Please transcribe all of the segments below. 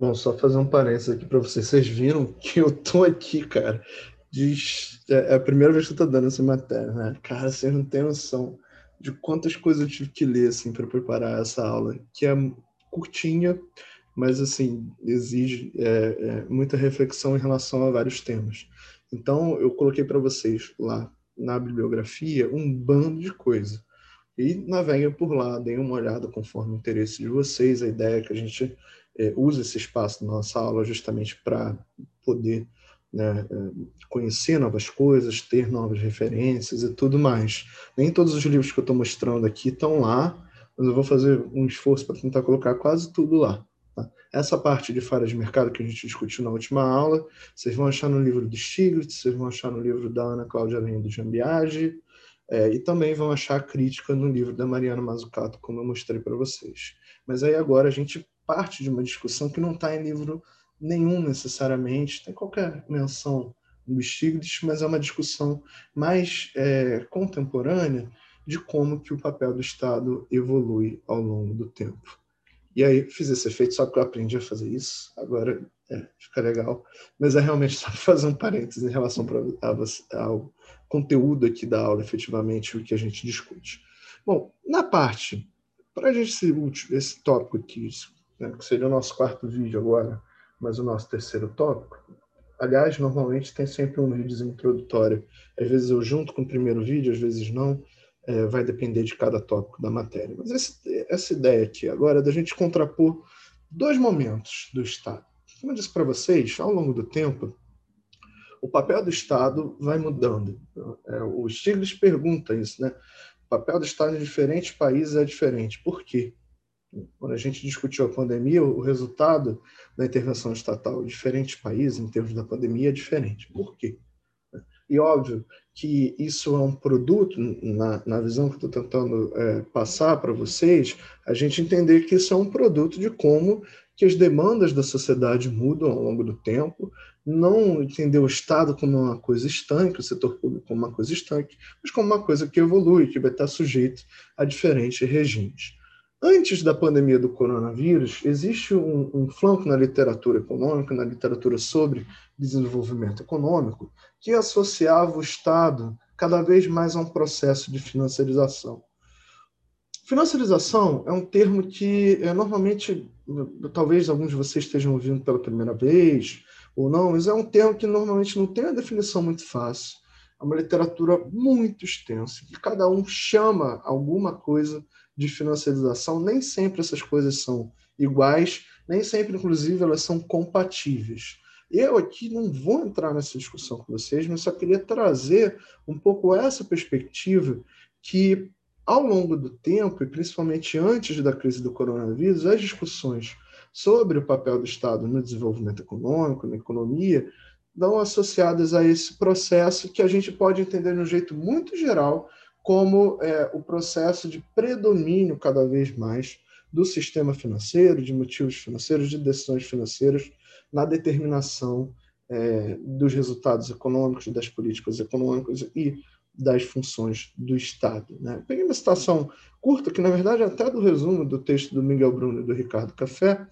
Bom, só fazer um parênteses aqui para vocês. Vocês viram que eu tô aqui, cara. É, é a primeira vez que eu tô dando essa matéria, né? Cara, vocês não têm noção de quantas coisas eu tive que ler assim para preparar essa aula, que é curtinha, mas assim exige é, é, muita reflexão em relação a vários temas. Então eu coloquei para vocês lá na bibliografia um bando de coisa e naveguem por lá, deem uma olhada conforme o interesse de vocês. A ideia é que a gente é, use esse espaço na nossa aula justamente para poder né, é, conhecer novas coisas, ter novas referências e tudo mais. Nem todos os livros que eu estou mostrando aqui estão lá, mas eu vou fazer um esforço para tentar colocar quase tudo lá. Tá? Essa parte de falha de mercado que a gente discutiu na última aula, vocês vão achar no livro do Stiglitz, vocês vão achar no livro da Ana Cláudia Lenha do Jambiage, é, e também vão achar a crítica no livro da Mariana Mazzucato, como eu mostrei para vocês. Mas aí agora a gente parte de uma discussão que não está em livro nenhum necessariamente, tem qualquer menção do Stiglitz, mas é uma discussão mais é, contemporânea de como que o papel do Estado evolui ao longo do tempo. E aí fiz esse efeito só que eu aprendi a fazer isso, agora é, fica legal, mas é realmente só fazer um parênteses em relação pra, a, ao conteúdo aqui da aula, efetivamente, o que a gente discute. Bom, na parte, para a gente útil, esse tópico aqui, né, que seria o nosso quarto vídeo agora, mas o nosso terceiro tópico, aliás, normalmente tem sempre um vídeo introdutório. Às vezes eu junto com o primeiro vídeo, às vezes não, é, vai depender de cada tópico da matéria. Mas esse, essa ideia aqui agora é da gente contrapor dois momentos do Estado. Como eu disse para vocês, ao longo do tempo, o papel do Estado vai mudando. É, o Stiglitz pergunta isso, né? O papel do Estado em diferentes países é diferente. Por quê? Quando a gente discutiu a pandemia, o resultado da intervenção estatal em diferentes países, em termos da pandemia, é diferente. Por quê? E óbvio que isso é um produto, na, na visão que estou tentando é, passar para vocês, a gente entender que isso é um produto de como que as demandas da sociedade mudam ao longo do tempo, não entender o Estado como uma coisa estanque, o setor público como uma coisa estanque, mas como uma coisa que evolui, que vai estar sujeito a diferentes regimes. Antes da pandemia do coronavírus, existe um, um, flanco na literatura econômica, na literatura sobre desenvolvimento econômico, que associava o Estado cada vez mais a um processo de financiarização. Financiarização é um termo que é, normalmente, talvez alguns de vocês estejam ouvindo pela primeira vez ou não, mas é um termo que normalmente não tem uma definição muito fácil. É uma literatura muito extensa, que cada um chama alguma coisa de financiarização, nem sempre essas coisas são iguais, nem sempre, inclusive, elas são compatíveis. Eu aqui não vou entrar nessa discussão com vocês, mas só queria trazer um pouco essa perspectiva que, ao longo do tempo, e principalmente antes da crise do coronavírus, as discussões sobre o papel do Estado no desenvolvimento econômico, na economia, dão associadas a esse processo que a gente pode entender de um jeito muito geral como é, o processo de predomínio cada vez mais do sistema financeiro, de motivos financeiros, de decisões financeiras na determinação é, dos resultados econômicos, das políticas econômicas e das funções do Estado. Né? Peguei uma citação curta, que na verdade é até do resumo do texto do Miguel Bruno e do Ricardo Café,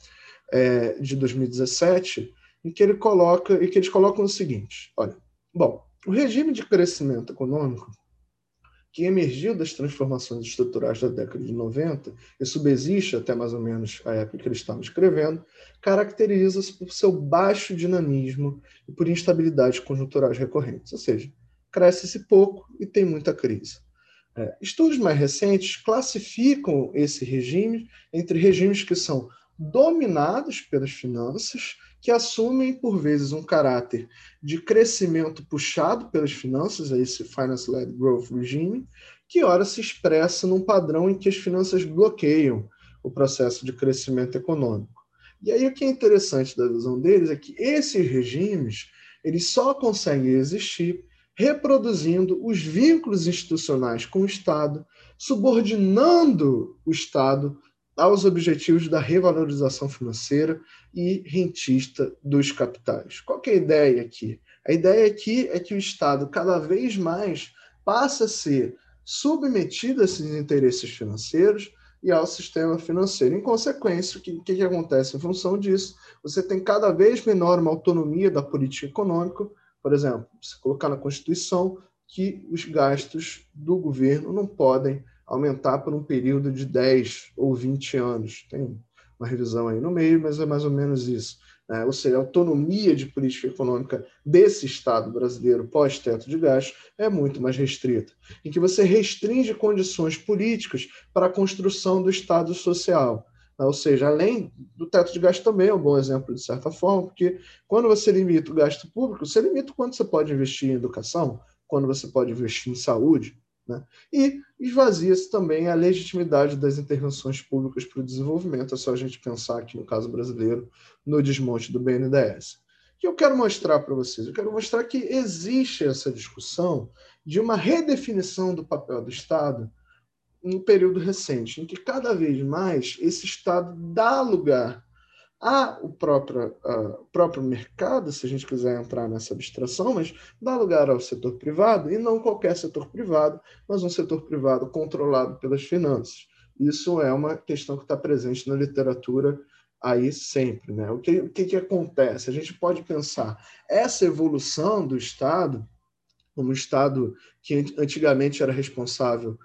é, de 2017, em que ele coloca, e que eles colocam o seguinte: olha, bom, o regime de crescimento econômico que emergiu das transformações estruturais da década de 90 e subsiste até mais ou menos a época que eles estavam escrevendo, caracteriza-se por seu baixo dinamismo e por instabilidades conjunturais recorrentes, ou seja, cresce-se pouco e tem muita crise. É, estudos mais recentes classificam esse regime entre regimes que são dominados pelas finanças que assumem, por vezes, um caráter de crescimento puxado pelas finanças, esse Finance-Led Growth Regime, que ora se expressa num padrão em que as finanças bloqueiam o processo de crescimento econômico. E aí o que é interessante da visão deles é que esses regimes eles só conseguem existir reproduzindo os vínculos institucionais com o Estado, subordinando o Estado aos objetivos da revalorização financeira e rentista dos capitais. Qual é a ideia aqui? A ideia aqui é que o Estado cada vez mais passa a ser submetido a esses interesses financeiros, e ao sistema financeiro. Em consequência, o que, que, que acontece em função disso? Você tem cada vez menor uma autonomia da política econômica, por exemplo, se colocar na Constituição que os gastos do governo não podem aumentar por um período de 10 ou 20 anos. Tem uma revisão aí no meio, mas é mais ou menos isso. Né? Ou seja, a autonomia de política econômica desse Estado brasileiro pós-teto de gastos é muito mais restrita, em que você restringe condições políticas para a construção do Estado social. Né? Ou seja, além do teto de gasto também é um bom exemplo, de certa forma, porque quando você limita o gasto público, você limita quanto você pode investir em educação, quando você pode investir em saúde, né? E esvazia-se também a legitimidade das intervenções públicas para o desenvolvimento. É só a gente pensar aqui, no caso brasileiro, no desmonte do BNDES. O que eu quero mostrar para vocês? Eu quero mostrar que existe essa discussão de uma redefinição do papel do Estado um período recente, em que cada vez mais esse Estado dá lugar Há o próprio, uh, próprio mercado, se a gente quiser entrar nessa abstração, mas dá lugar ao setor privado, e não qualquer setor privado, mas um setor privado controlado pelas finanças. Isso é uma questão que está presente na literatura aí sempre. Né? O, que, o que, que acontece? A gente pode pensar essa evolução do Estado, como um Estado que antigamente era responsável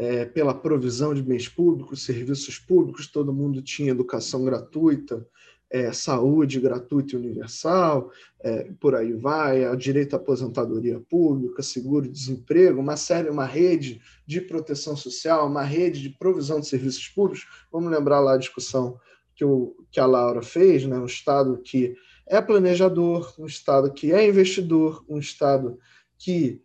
é, pela provisão de bens públicos, serviços públicos, todo mundo tinha educação gratuita, é, saúde gratuita e universal, é, por aí vai, o direito à aposentadoria pública, seguro-desemprego, uma série, uma rede de proteção social, uma rede de provisão de serviços públicos. Vamos lembrar lá a discussão que, o, que a Laura fez, né? um Estado que é planejador, um Estado que é investidor, um Estado que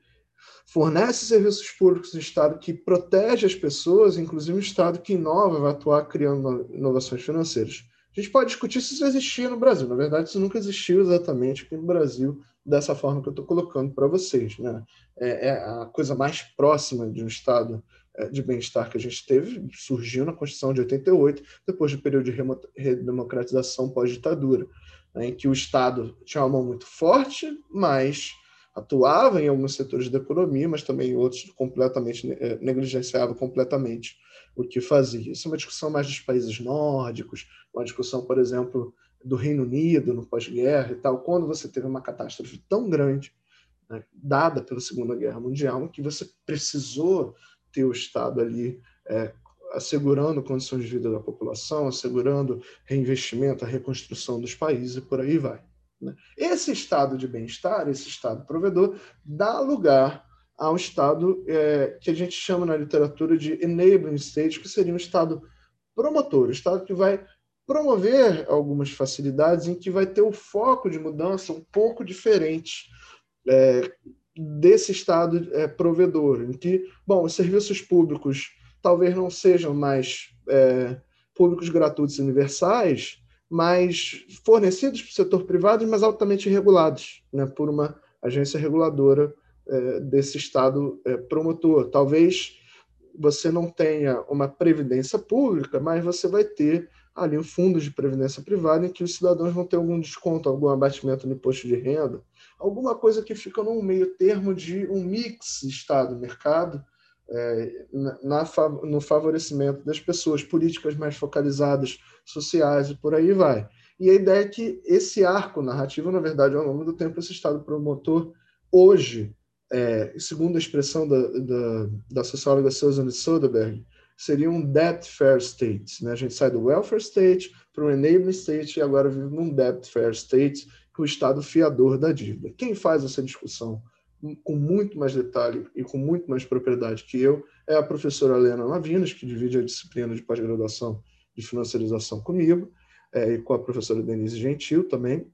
fornece serviços públicos no Estado que protege as pessoas, inclusive um Estado que inova, vai atuar criando inovações financeiras. A gente pode discutir se isso existia no Brasil. Na verdade, isso nunca existiu exatamente no Brasil, dessa forma que eu estou colocando para vocês. Né? É, é, a coisa mais próxima de um Estado é, de bem-estar que a gente teve surgiu na Constituição de 88, depois do período de redemocratização pós-ditadura, né, em que o Estado tinha uma mão muito forte, mas atuava em alguns setores da economia, mas também outros completamente eh, negligenciava completamente o que fazia. Isso é uma discussão mais dos países nórdicos, uma discussão, por exemplo, do Reino Unido no pós-guerra e tal, quando você teve uma catástrofe tão grande, né, dada pela Segunda Guerra Mundial, que você precisou ter o Estado ali é, assegurando condições de vida da população, assegurando reinvestimento, a reconstrução dos países e por aí vai. Né? Esse estado de bem-estar, esse estado provedor, dá lugar a um estado é, que a gente chama na literatura de enabling state, que seria um estado promotor, um estado que vai promover algumas facilidades, em que vai ter o foco de mudança um pouco diferente é, desse estado é, provedor, em que, bom, os serviços públicos talvez não sejam mais é, públicos gratuitos universais, mas fornecidos para o setor privado, mas altamente regulados né, por uma agência reguladora é, desse Estado é, promotor. Talvez você não tenha uma previdência pública, mas você vai ter ali um fundo de previdência privada em que os cidadãos vão ter algum desconto, algum abatimento no imposto de renda, alguma coisa que fica num meio termo de um mix Estado-mercado, é, na, no favorecimento das pessoas, políticas mais focalizadas, sociais e por aí vai. E a ideia é que esse arco narrativo, na verdade, ao longo do tempo, esse Estado promotor, hoje, é, segundo a expressão da, da, da socióloga Susan Soderbergh, seria um debt fair state. Né? A gente sai do welfare state para o enabling state e agora vive num debt fair state, que o Estado fiador da dívida. Quem faz essa discussão com muito mais detalhe e com muito mais propriedade que eu é a professora Helena Lavinas, que divide a disciplina de pós-graduação de financiarização comigo, é, e com a professora Denise Gentil também,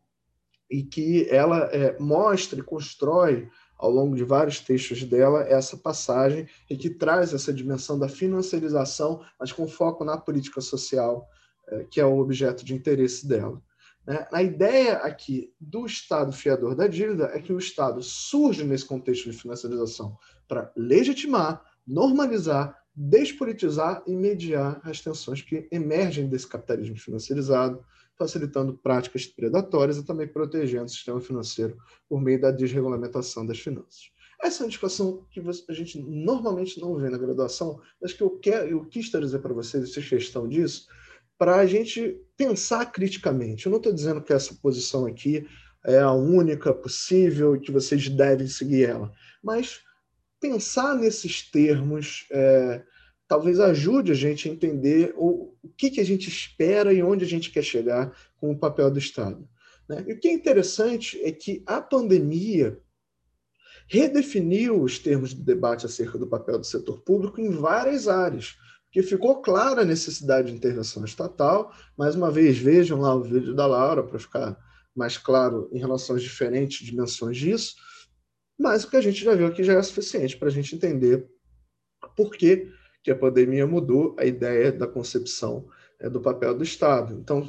e que ela é, mostra e constrói ao longo de vários textos dela essa passagem e que traz essa dimensão da financiarização, mas com foco na política social, é, que é o objeto de interesse dela. Né? A ideia aqui do Estado fiador da dívida é que o Estado surge nesse contexto de financiarização para legitimar, normalizar, despolitizar e mediar as tensões que emergem desse capitalismo financiarizado, facilitando práticas predatórias e também protegendo o sistema financeiro por meio da desregulamentação das finanças. Essa é uma discussão que a gente normalmente não vê na graduação, mas que eu, quero, eu quis trazer para vocês essa questão disso, para a gente pensar criticamente. Eu não estou dizendo que essa posição aqui é a única possível e que vocês devem seguir ela, mas pensar nesses termos é, talvez ajude a gente a entender o, o que, que a gente espera e onde a gente quer chegar com o papel do Estado. Né? E o que é interessante é que a pandemia redefiniu os termos de debate acerca do papel do setor público em várias áreas, porque ficou clara a necessidade de intervenção estatal. Mais uma vez, vejam lá o vídeo da Laura para ficar mais claro em relação às diferentes dimensões disso, mas o que a gente já viu aqui já é suficiente para a gente entender por que, que a pandemia mudou a ideia da concepção é, do papel do Estado. Então,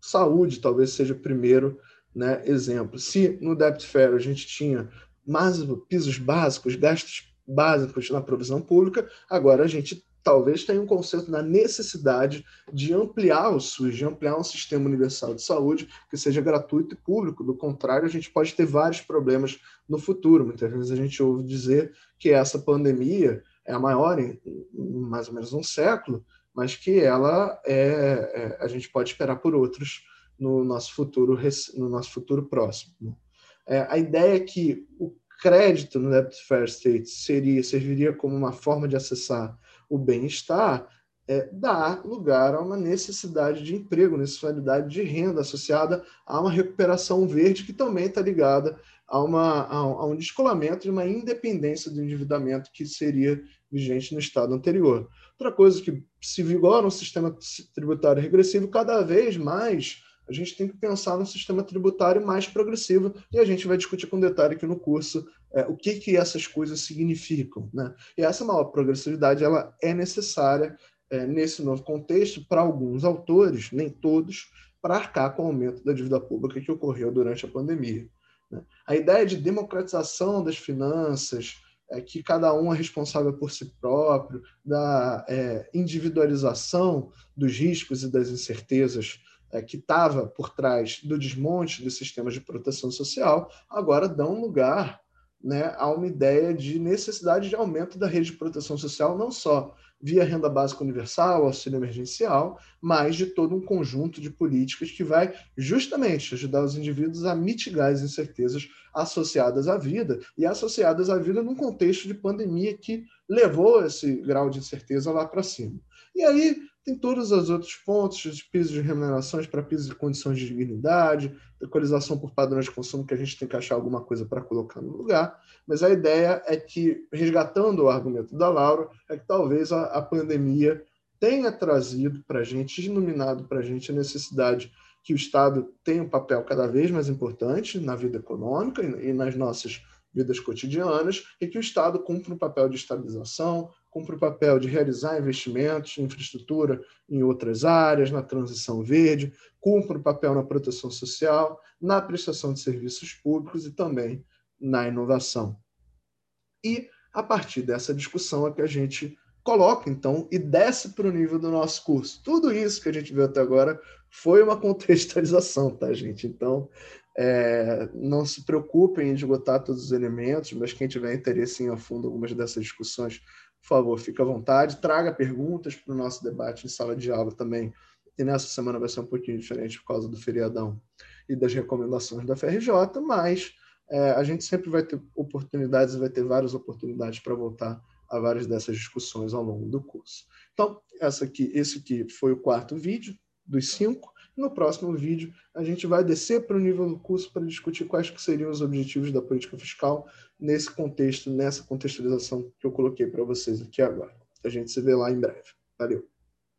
saúde talvez seja o primeiro né, exemplo. Se no Debt Fair a gente tinha mais pisos básicos, gastos básicos na provisão pública, agora a gente talvez tenha um conceito da necessidade de ampliar o SUS, de ampliar um sistema universal de saúde que seja gratuito e público. Do contrário, a gente pode ter vários problemas no futuro. Muitas vezes a gente ouve dizer que essa pandemia é a maior em, mais ou menos um século, mas que ela é, é, a gente pode esperar por outros no nosso futuro no nosso futuro próximo. É, a ideia é que o crédito no Debt Fair State seria serviria como uma forma de acessar o bem-estar é, dá lugar a uma necessidade de emprego, necessidade de renda associada a uma recuperação verde que também está ligada a, uma, a, um descolamento de uma independência do endividamento que seria vigente no estado anterior. Outra coisa que se vigora um sistema tributário regressivo, cada vez mais a gente tem que pensar no sistema tributário mais progressivo e a gente vai discutir com detalhe aqui no curso é, o que, que essas coisas significam. Né? E essa maior progressividade ela é necessária é, nesse novo contexto para alguns autores, nem todos, para arcar com o aumento da dívida pública que ocorreu durante a pandemia. Né? A ideia de democratização das finanças, é, que cada um é responsável por si próprio, da é, individualização dos riscos e das incertezas é, que estava por trás do desmonte dos sistemas de proteção social, agora dão lugar né, a uma ideia de necessidade de aumento da rede de proteção social, não só via renda básica universal, auxílio emergencial, mas de todo um conjunto de políticas que vai justamente ajudar os indivíduos a mitigar as incertezas associadas à vida e associadas à vida num contexto de pandemia que levou esse grau de incerteza lá para cima. E aí tem todos os outros pontos, de pisos de remunerações para pisos de condições de dignidade, equalização por padrões de consumo, que a gente tem que achar alguma coisa para colocar no lugar. Mas a ideia é que, resgatando o argumento da Laura, é que talvez a, a pandemia tenha trazido para a gente, iluminado para a gente a necessidade que o Estado tenha um papel cada vez mais importante na vida econômica e, e nas nossas vidas cotidianas, e que o Estado cumpra um papel de estabilização, cumpre o papel de realizar investimentos em infraestrutura em outras áreas, na transição verde, cumpre o papel na proteção social, na prestação de serviços públicos e também na inovação. E, a partir dessa discussão, é que a gente coloca, então, e desce para o nível do nosso curso. Tudo isso que a gente viu até agora foi uma contextualização, tá, gente? Então, é, não se preocupem em esgotar todos os elementos, mas quem tiver interesse em a fundo algumas dessas discussões, por favor, fique à vontade, traga perguntas para o nosso debate em sala de aula também. E nessa semana vai ser um pouquinho diferente por causa do feriadão e das recomendações da FRJ, mas é, a gente sempre vai ter oportunidades, vai ter várias oportunidades para voltar a várias dessas discussões ao longo do curso. Então, essa aqui, esse aqui foi o quarto vídeo dos cinco. No próximo vídeo, a gente vai descer para o nível do curso para discutir quais que seriam os objetivos da política fiscal nesse contexto, nessa contextualização que eu coloquei para vocês aqui agora. A gente se vê lá em breve. Valeu!